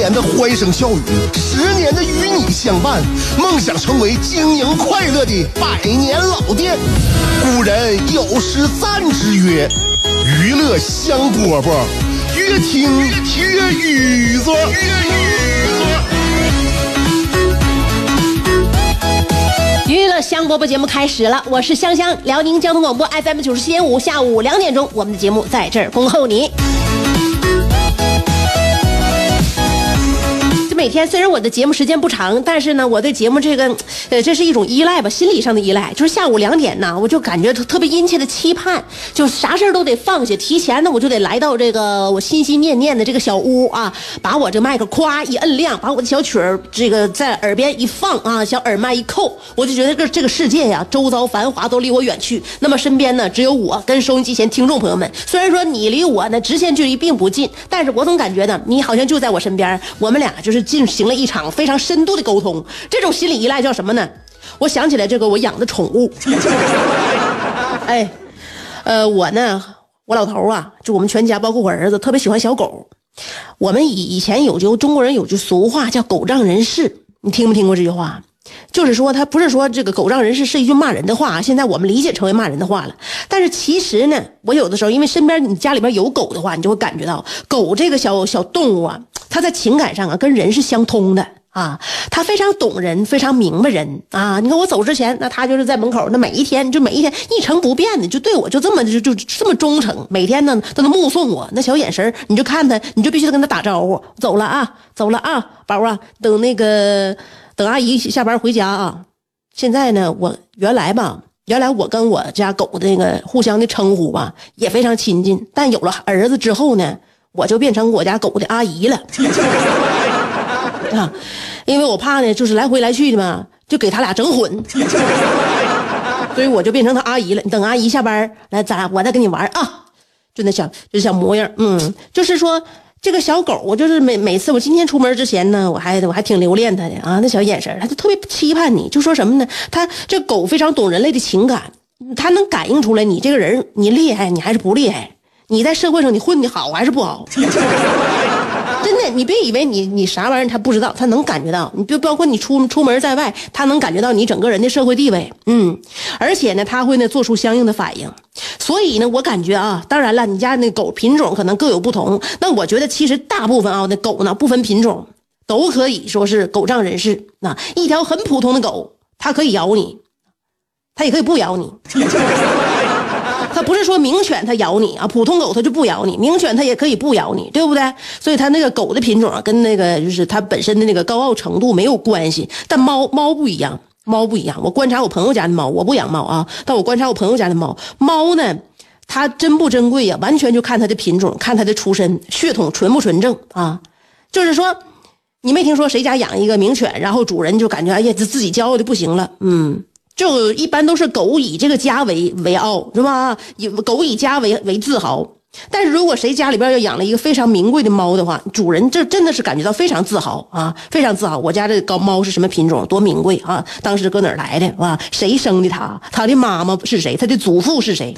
年的欢声笑语，十年的与你相伴，梦想成为经营快乐的百年老店。古人有诗赞之曰：“娱乐香饽饽，越听越雨子。”娱乐香饽饽节目开始了，我是香香，辽宁交通广播 FM 九十七点五，下午两点钟，我们的节目在这儿恭候你。每天虽然我的节目时间不长，但是呢，我对节目这个，呃，这是一种依赖吧，心理上的依赖。就是下午两点呢，我就感觉特特别殷切的期盼，就啥事儿都得放下，提前呢我就得来到这个我心心念念的这个小屋啊，把我这麦克咵一摁亮，把我的小曲儿这个在耳边一放啊，小耳麦一扣，我就觉得这这个世界呀，周遭繁华都离我远去。那么身边呢，只有我跟收音机前听众朋友们。虽然说你离我呢直线距离并不近，但是我总感觉呢，你好像就在我身边，我们俩就是进行了一场非常深度的沟通。这种心理依赖叫什么呢？我想起来这个我养的宠物，哎，呃，我呢，我老头啊，就我们全家，包括我儿子，特别喜欢小狗。我们以以前有句中国人有句俗话叫“狗仗人势”，你听没听过这句话？就是说，他不是说这个“狗仗人势”是一句骂人的话，现在我们理解成为骂人的话了。但是其实呢，我有的时候因为身边你家里边有狗的话，你就会感觉到狗这个小小动物啊，他在情感上啊跟人是相通的。啊，他非常懂人，非常明白人啊！你看我走之前，那他就是在门口，那每一天就每一天一成不变的，就对我就这么就就这么忠诚，每天呢都能目送我，那小眼神你就看他，你就必须得跟他打招呼，走了啊，走了啊，宝啊，等那个等阿姨下班回家啊。现在呢，我原来吧，原来我跟我家狗的那个互相的称呼吧也非常亲近，但有了儿子之后呢，我就变成我家狗的阿姨了。啊，因为我怕呢，就是来回来去的嘛，就给他俩整混，所以我就变成他阿姨了。你等阿姨下班来，咱我再跟你玩啊，就那小就小模样，嗯，就是说这个小狗，我就是每每次我今天出门之前呢，我还我还挺留恋它的啊，那小眼神，它就特别期盼你，就说什么呢？它这狗非常懂人类的情感，它能感应出来你这个人你厉害，你还是不厉害，你在社会上你混的好还是不好。真的，你别以为你你啥玩意儿他不知道，他能感觉到。你就包括你出出门在外，他能感觉到你整个人的社会地位。嗯，而且呢，他会呢做出相应的反应。所以呢，我感觉啊，当然了，你家那狗品种可能各有不同。那我觉得其实大部分啊，那狗呢不分品种，都可以说是狗仗人势。那一条很普通的狗，它可以咬你，它也可以不咬你。不是说名犬它咬你啊，普通狗它就不咬你，名犬它也可以不咬你，对不对？所以它那个狗的品种，跟那个就是它本身的那个高傲程度没有关系。但猫猫不一样，猫不一样。我观察我朋友家的猫，我不养猫啊，但我观察我朋友家的猫，猫呢，它珍不珍贵呀？完全就看它的品种，看它的出身，血统纯不纯正啊。就是说，你没听说谁家养一个名犬，然后主人就感觉哎呀，自自己骄傲的不行了，嗯。就一般都是狗以这个家为为傲，是吧？以狗以家为为自豪。但是如果谁家里边要养了一个非常名贵的猫的话，主人这真的是感觉到非常自豪啊，非常自豪。我家这高猫是什么品种？多名贵啊！当时搁哪儿来的？啊？谁生的它？它的妈妈是谁？它的祖父是谁？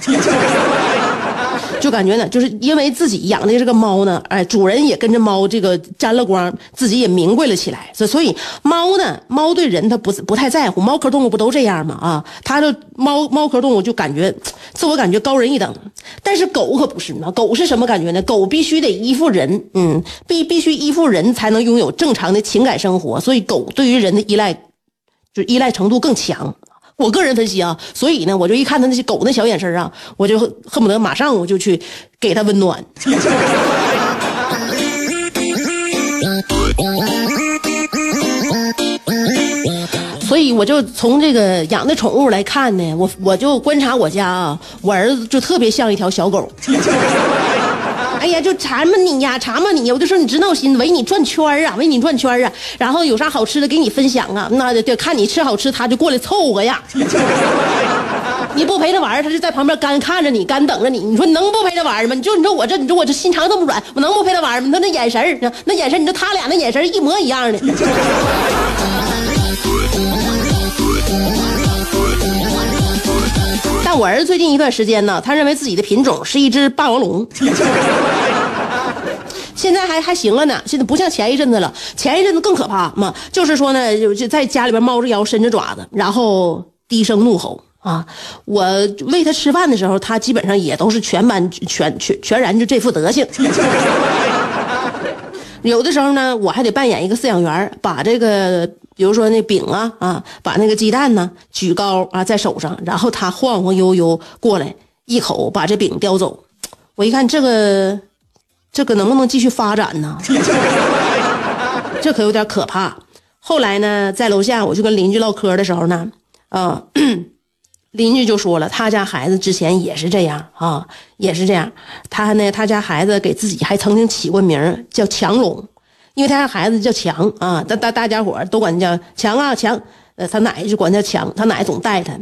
就感觉呢，就是因为自己养的这个猫呢，哎，主人也跟着猫这个沾了光，自己也名贵了起来。所所以猫呢，猫对人它不不太在乎，猫科动物不都这样吗？啊，它的猫猫科动物就感觉自我感觉高人一等，但是狗可不是呢，狗是什么感觉呢？狗必须得依附人，嗯，必必须依附人才能拥有正常的情感生活，所以狗对于人的依赖，就依赖程度更强。我个人分析啊，所以呢，我就一看他那些狗那小眼神啊，我就恨不得马上我就去给他温暖。所以我就从这个养的宠物来看呢，我我就观察我家啊，我儿子就特别像一条小狗。哎呀，就馋嘛你呀，馋嘛你呀，我就说你直闹心，围你转圈儿啊，围你转圈儿啊，然后有啥好吃的给你分享啊，那得看你吃好吃，他就过来凑合呀。你不陪他玩，他就在旁边干看着你，干等着你。你说你能不陪他玩吗？你就你说我这，你说我这心肠这么软，我能不陪他玩儿吗？他那眼神儿，那眼神，你说他俩那眼神一模一样的。我儿子最近一段时间呢，他认为自己的品种是一只霸王龙。现在还还行了呢，现在不像前一阵子了。前一阵子更可怕嘛，就是说呢，就就在家里边猫着腰，伸着爪子，然后低声怒吼啊！我喂他吃饭的时候，他基本上也都是全班全全全然就这副德行。有的时候呢，我还得扮演一个饲养员，把这个比如说那饼啊啊，把那个鸡蛋呢举高啊在手上，然后他晃晃悠悠过来，一口把这饼叼走。我一看这个。这个能不能继续发展呢？这可有点可怕。后来呢，在楼下我就跟邻居唠嗑的时候呢，啊，邻居就说了，他家孩子之前也是这样啊，也是这样。他呢，他家孩子给自己还曾经起过名叫强龙，因为他家孩子叫强啊，大大大家伙都管他叫强啊强。呃，他奶就管他叫强，他奶总带他，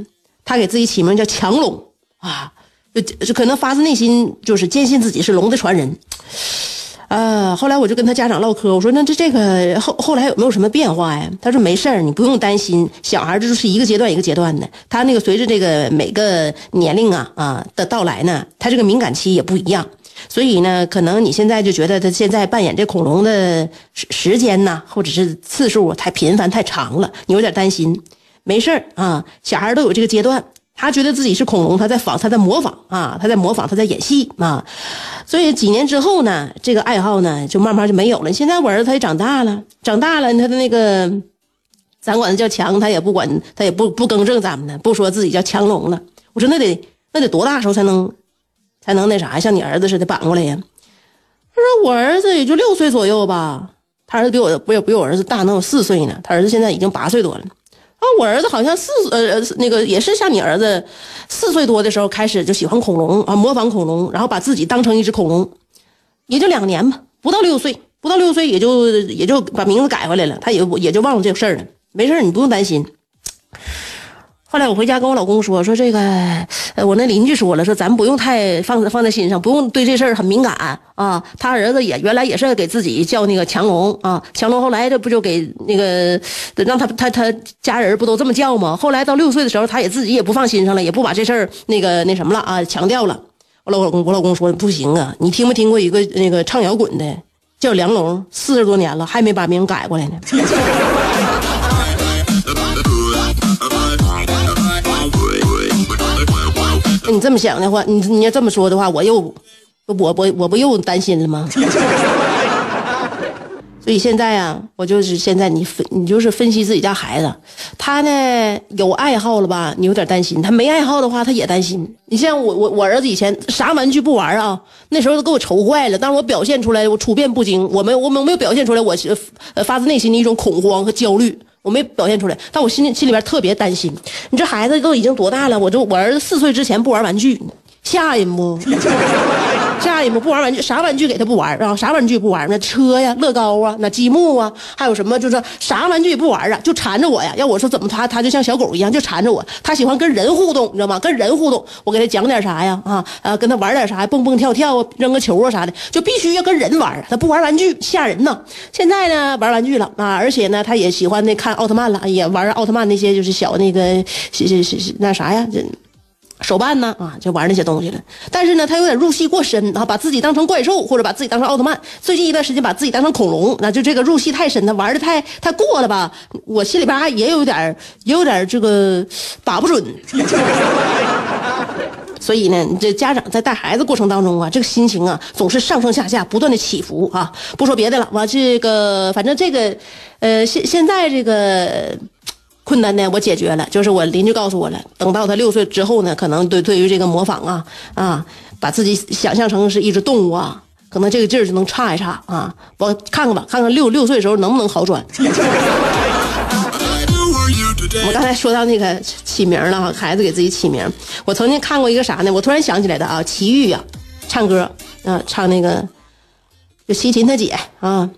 他给自己起名叫强龙啊。就就可能发自内心就是坚信自己是龙的传人，啊！后来我就跟他家长唠嗑，我说那这这个后后来有没有什么变化呀？他说没事儿，你不用担心，小孩这就是一个阶段一个阶段的，他那个随着这个每个年龄啊啊的到来呢，他这个敏感期也不一样，所以呢，可能你现在就觉得他现在扮演这恐龙的时时间呢，或者是次数太频繁太长了，你有点担心，没事儿啊，小孩都有这个阶段。他觉得自己是恐龙，他在仿，他在模仿啊，他在模仿，他在演戏啊，所以几年之后呢，这个爱好呢就慢慢就没有了。现在我儿子他也长大了，长大了，他的那个，咱管他叫强，他也不管，他也不不更正咱们的，不说自己叫强龙了。我说那得那得多大时候才能才能那啥，像你儿子似的扳过来呀？他说我儿子也就六岁左右吧，他儿子比我不比我儿子大能有四岁呢，他儿子现在已经八岁多了。啊，我儿子好像四呃那个也是像你儿子四岁多的时候开始就喜欢恐龙啊，模仿恐龙，然后把自己当成一只恐龙，也就两年吧，不到六岁，不到六岁也就也就把名字改回来了，他也也就忘了这个事儿了。没事你不用担心。后来我回家跟我老公说，说这个，呃，我那邻居说了，说咱不用太放放在心上，不用对这事儿很敏感啊。他儿子也原来也是给自己叫那个强龙啊，强龙后来这不就给那个让他他他家人不都这么叫吗？后来到六岁的时候，他也自己也不放心上了，也不把这事儿那个那什么了啊，强调了。我老公我老公说不行啊，你听没听过一个那个唱摇滚的叫梁龙，四十多年了还没把名改过来呢。你这么想的话，你你要这么说的话，我又，我我我不又担心了吗？所以现在啊，我就是现在你分你就是分析自己家孩子，他呢有爱好了吧，你有点担心；他没爱好的话，他也担心。你像我我我儿子以前啥玩具不玩啊？那时候都给我愁坏了。但是我表现出来，我处变不惊，我没我没没有表现出来，我呃发自内心的一种恐慌和焦虑。我没表现出来，但我心里心里边特别担心。你这孩子都已经多大了？我就我儿子四岁之前不玩玩具，吓人不？吓人不？不玩玩具，啥玩具给他不玩啊？啥玩具不玩？那车呀、乐高啊、那积木啊，还有什么？就是啥玩具也不玩啊，就缠着我呀。要我说怎么他他就像小狗一样，就缠着我。他喜欢跟人互动，你知道吗？跟人互动，我给他讲点啥呀？啊呃，跟他玩点啥？蹦蹦跳跳啊，扔个球啊啥的，就必须要跟人玩。他不玩玩具，吓人呢。现在呢，玩玩具了啊，而且呢，他也喜欢那看奥特曼了，也玩奥特曼那些就是小那个是是是那啥呀？这。手办呢啊，就玩那些东西了。但是呢，他有点入戏过深啊，把自己当成怪兽，或者把自己当成奥特曼。最近一段时间，把自己当成恐龙，那就这个入戏太深，他玩的太太过了吧？我心里边也有点，也有点这个把不准。所以呢，这家长在带孩子过程当中啊，这个心情啊，总是上上下下不断的起伏啊。不说别的了，我这个反正这个，呃，现现在这个。困难呢，我解决了，就是我邻居告诉我了。等到他六岁之后呢，可能对对于这个模仿啊啊，把自己想象成是一只动物啊，可能这个劲儿就能差一差啊。我看看吧，看看六六岁的时候能不能好转。我刚才说到那个起名了哈，孩子给自己起名。我曾经看过一个啥呢？我突然想起来的啊，齐豫呀，唱歌啊，唱那个就齐秦他姐啊。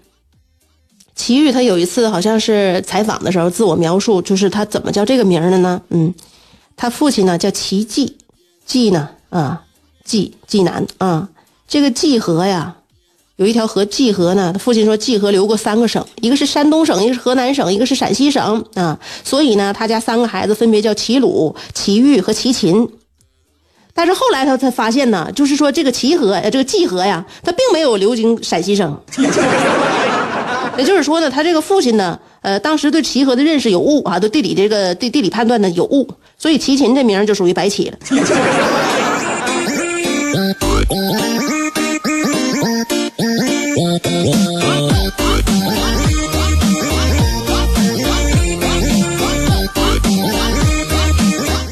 齐豫他有一次好像是采访的时候自我描述，就是他怎么叫这个名的呢？嗯，他父亲呢叫齐济，济呢啊济济南啊，这个济河呀。有一条河，济河呢。他父亲说，济河流过三个省，一个是山东省，一个是河南省，一个是陕西省啊。所以呢，他家三个孩子分别叫齐鲁、齐豫和齐秦。但是后来他才发现呢，就是说这个齐河，这个济河呀，它并没有流经陕西省。也就是说呢，他这个父亲呢，呃，当时对齐河的认识有误啊，对地理这个地地理判断呢有误，所以齐秦这名就属于白起了。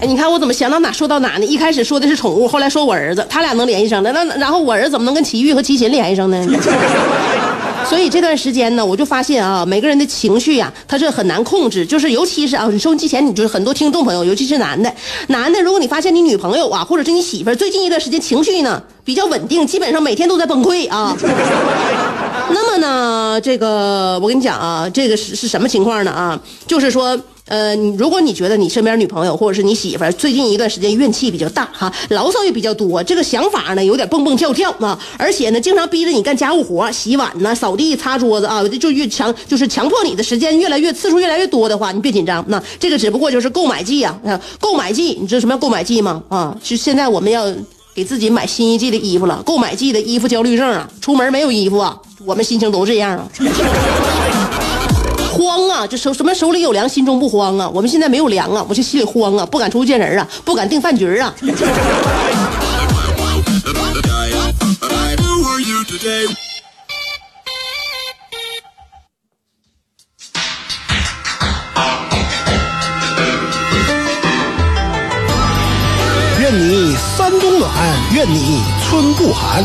哎，你看我怎么想到哪说到哪呢？一开始说的是宠物，后来说我儿子，他俩能联系上的，那然后我儿子怎么能跟齐豫和齐秦联系上呢？所以这段时间呢，我就发现啊，每个人的情绪呀，他是很难控制，就是尤其是啊，你收音机前，你就是很多听众朋友，尤其是男的，男的，如果你发现你女朋友啊，或者是你媳妇儿，最近一段时间情绪呢比较稳定，基本上每天都在崩溃啊。那么呢，这个我跟你讲啊，这个是是什么情况呢啊？就是说。呃，如果你觉得你身边女朋友或者是你媳妇儿最近一段时间怨气比较大哈，牢骚也比较多，这个想法呢有点蹦蹦跳跳啊，而且呢经常逼着你干家务活，洗碗呢、扫地、擦桌子啊，就越强就是强迫你的时间越来越次数越来越多的话，你别紧张，那这个只不过就是购买季啊，购买季，你知道什么叫购买季吗？啊，就现在我们要给自己买新一季的衣服了，购买季的衣服焦虑症啊，出门没有衣服啊，我们心情都这样啊。慌啊！就手什么手里有粮，心中不慌啊！我们现在没有粮啊，我就心里慌啊，不敢出去见人啊，不敢订饭局啊。愿你山冬暖，愿你春不寒，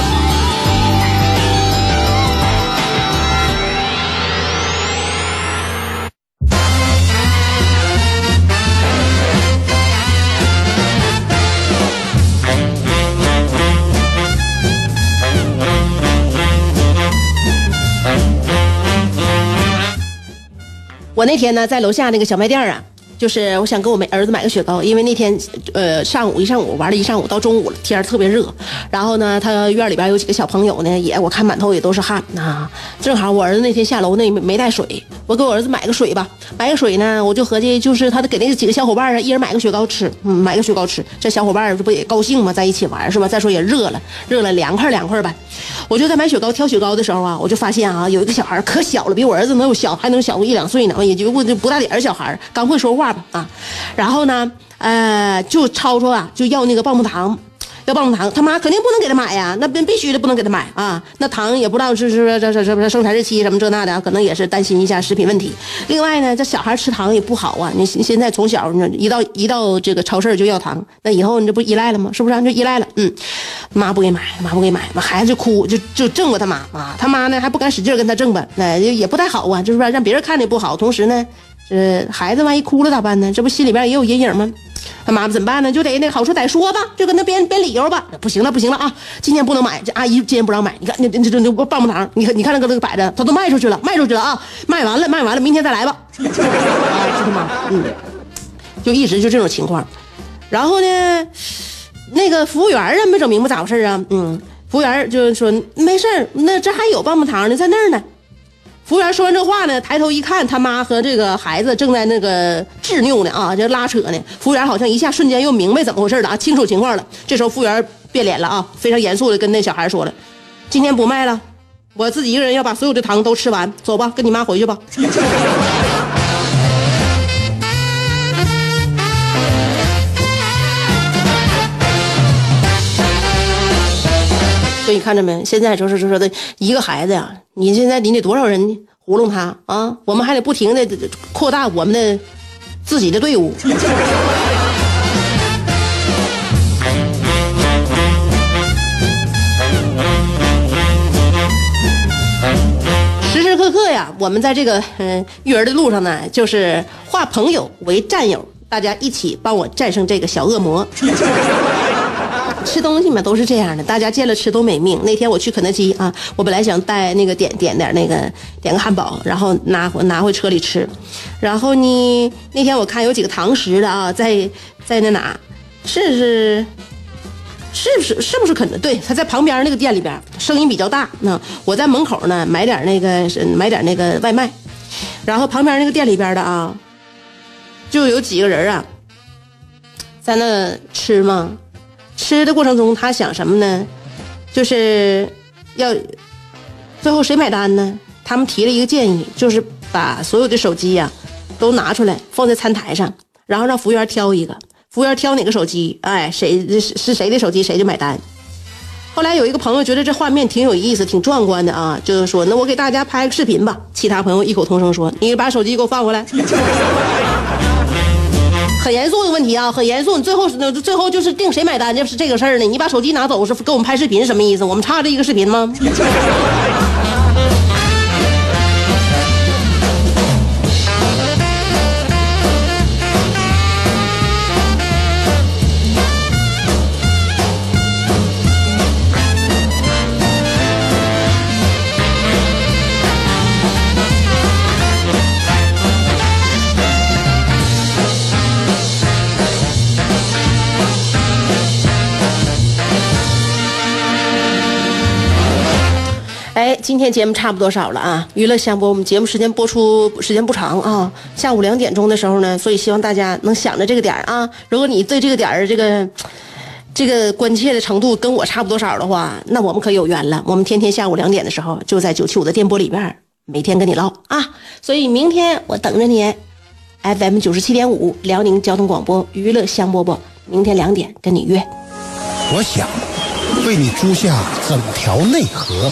我那天呢，在楼下那个小卖店啊，就是我想给我们儿子买个雪糕，因为那天呃上午一上午玩了一上午，到中午了，天特别热。然后呢，他院里边有几个小朋友呢，也我看满头也都是汗啊。正好我儿子那天下楼那没没带水，我给我儿子买个水吧。买个水呢，我就合计就是他给那几个小伙伴啊，一人买个雪糕吃，嗯，买个雪糕吃，这小伙伴这不也高兴吗？在一起玩是吧？再说也热了，热了凉快凉快呗。我就在买雪糕挑雪糕的时候啊，我就发现啊，有一个小孩可小了，比我儿子能有小，还能小个一两岁呢，也就不不大点儿小孩，刚会说话啊。然后呢，呃，就吵吵啊，就要那个棒棒糖，要棒棒糖，他妈肯定不能给他买呀，那必须的不能给他买啊。那糖也不知道是是这这这生产日期什么这那的，可能也是担心一下食品问题。另外呢，这小孩吃糖也不好啊，你现在从小呢一到一到这个超市就要糖，那以后你这不依赖了吗？是不是？就依赖了。嗯，妈不给买，妈不给买，完孩子就哭，就就挣过他妈啊，他妈呢还不敢使劲跟他挣吧，那也不太好啊，就是说让别人看着不好，同时呢。呃，孩子万一哭了咋办呢？这不心里边也有阴影吗？他妈妈怎么办呢？就得那好说歹说吧，就跟他编编理由吧。不行了，不行了啊！今天不能买，这阿姨今天不让买。你看，你你这这棒棒糖，你看你看那个那摆着，他都卖出去了，卖出去了啊！卖完了，卖完了，明天再来吧。啊，知道吗？嗯，就一直就这种情况。然后呢，那个服务员啊，没整明白咋回事啊？嗯，服务员就说没事那这还有棒棒糖呢，在那儿呢。服务员说完这话呢，抬头一看，他妈和这个孩子正在那个执拗呢啊，这拉扯呢。服务员好像一下瞬间又明白怎么回事了啊，清楚情况了。这时候服务员变脸了啊，非常严肃的跟那小孩说了：“今天不卖了，我自己一个人要把所有的糖都吃完，走吧，跟你妈回去吧。”所以你看着没？现在就是就说的一个孩子呀，你现在你得多少人糊弄他啊，我们还得不停的扩大我们的自己的队伍。时时刻刻呀，我们在这个嗯育儿的路上呢，就是化朋友为战友，大家一起帮我战胜这个小恶魔。吃东西嘛都是这样的，大家见了吃都没命。那天我去肯德基啊，我本来想带那个点点点那个点个汉堡，然后拿回拿回车里吃。然后呢，那天我看有几个堂食的啊，在在那哪，是是是不是是不是肯德？对，他在旁边那个店里边，声音比较大。那我在门口呢，买点那个买点那个外卖，然后旁边那个店里边的啊，就有几个人啊，在那吃嘛。吃的过程中，他想什么呢？就是要最后谁买单呢？他们提了一个建议，就是把所有的手机呀都拿出来放在餐台上，然后让服务员挑一个，服务员挑哪个手机，哎，谁是是谁的手机谁就买单。后来有一个朋友觉得这画面挺有意思、挺壮观的啊，就是说，那我给大家拍个视频吧。其他朋友异口同声说：“你把手机给我放过来。”很严肃的问题啊，很严肃。你最后最后就是定谁买单，就是这个事儿呢。你把手机拿走是给我们拍视频，什么意思？我们差这一个视频吗？今天节目差不多少了啊！娱乐香饽我们节目时间播出时间不长啊，下午两点钟的时候呢，所以希望大家能想着这个点儿啊。如果你对这个点儿这个这个关切的程度跟我差不多少的话，那我们可有缘了。我们天天下午两点的时候就在九七五的电波里边，每天跟你唠啊。所以明天我等着你，FM 九十七点五辽宁交通广播娱乐香饽饽，明天两点跟你约。我想为你租下整条内河。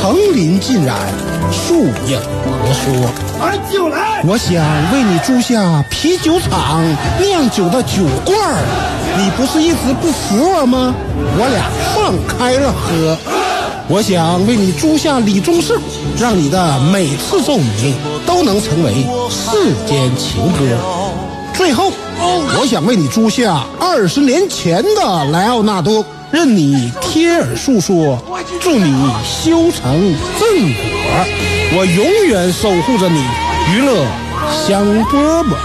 层林尽染，树影婆娑。俺就来。我想为你租下啤酒厂酿酒的酒罐儿。你不是一直不服我吗？我俩放开了喝。我想为你租下李宗盛，让你的每次奏鸣都能成为世间情歌。最后，我想为你租下二十年前的莱奥纳多，任你贴耳诉说，祝你修成正果。我永远守护着你，娱乐香饽饽。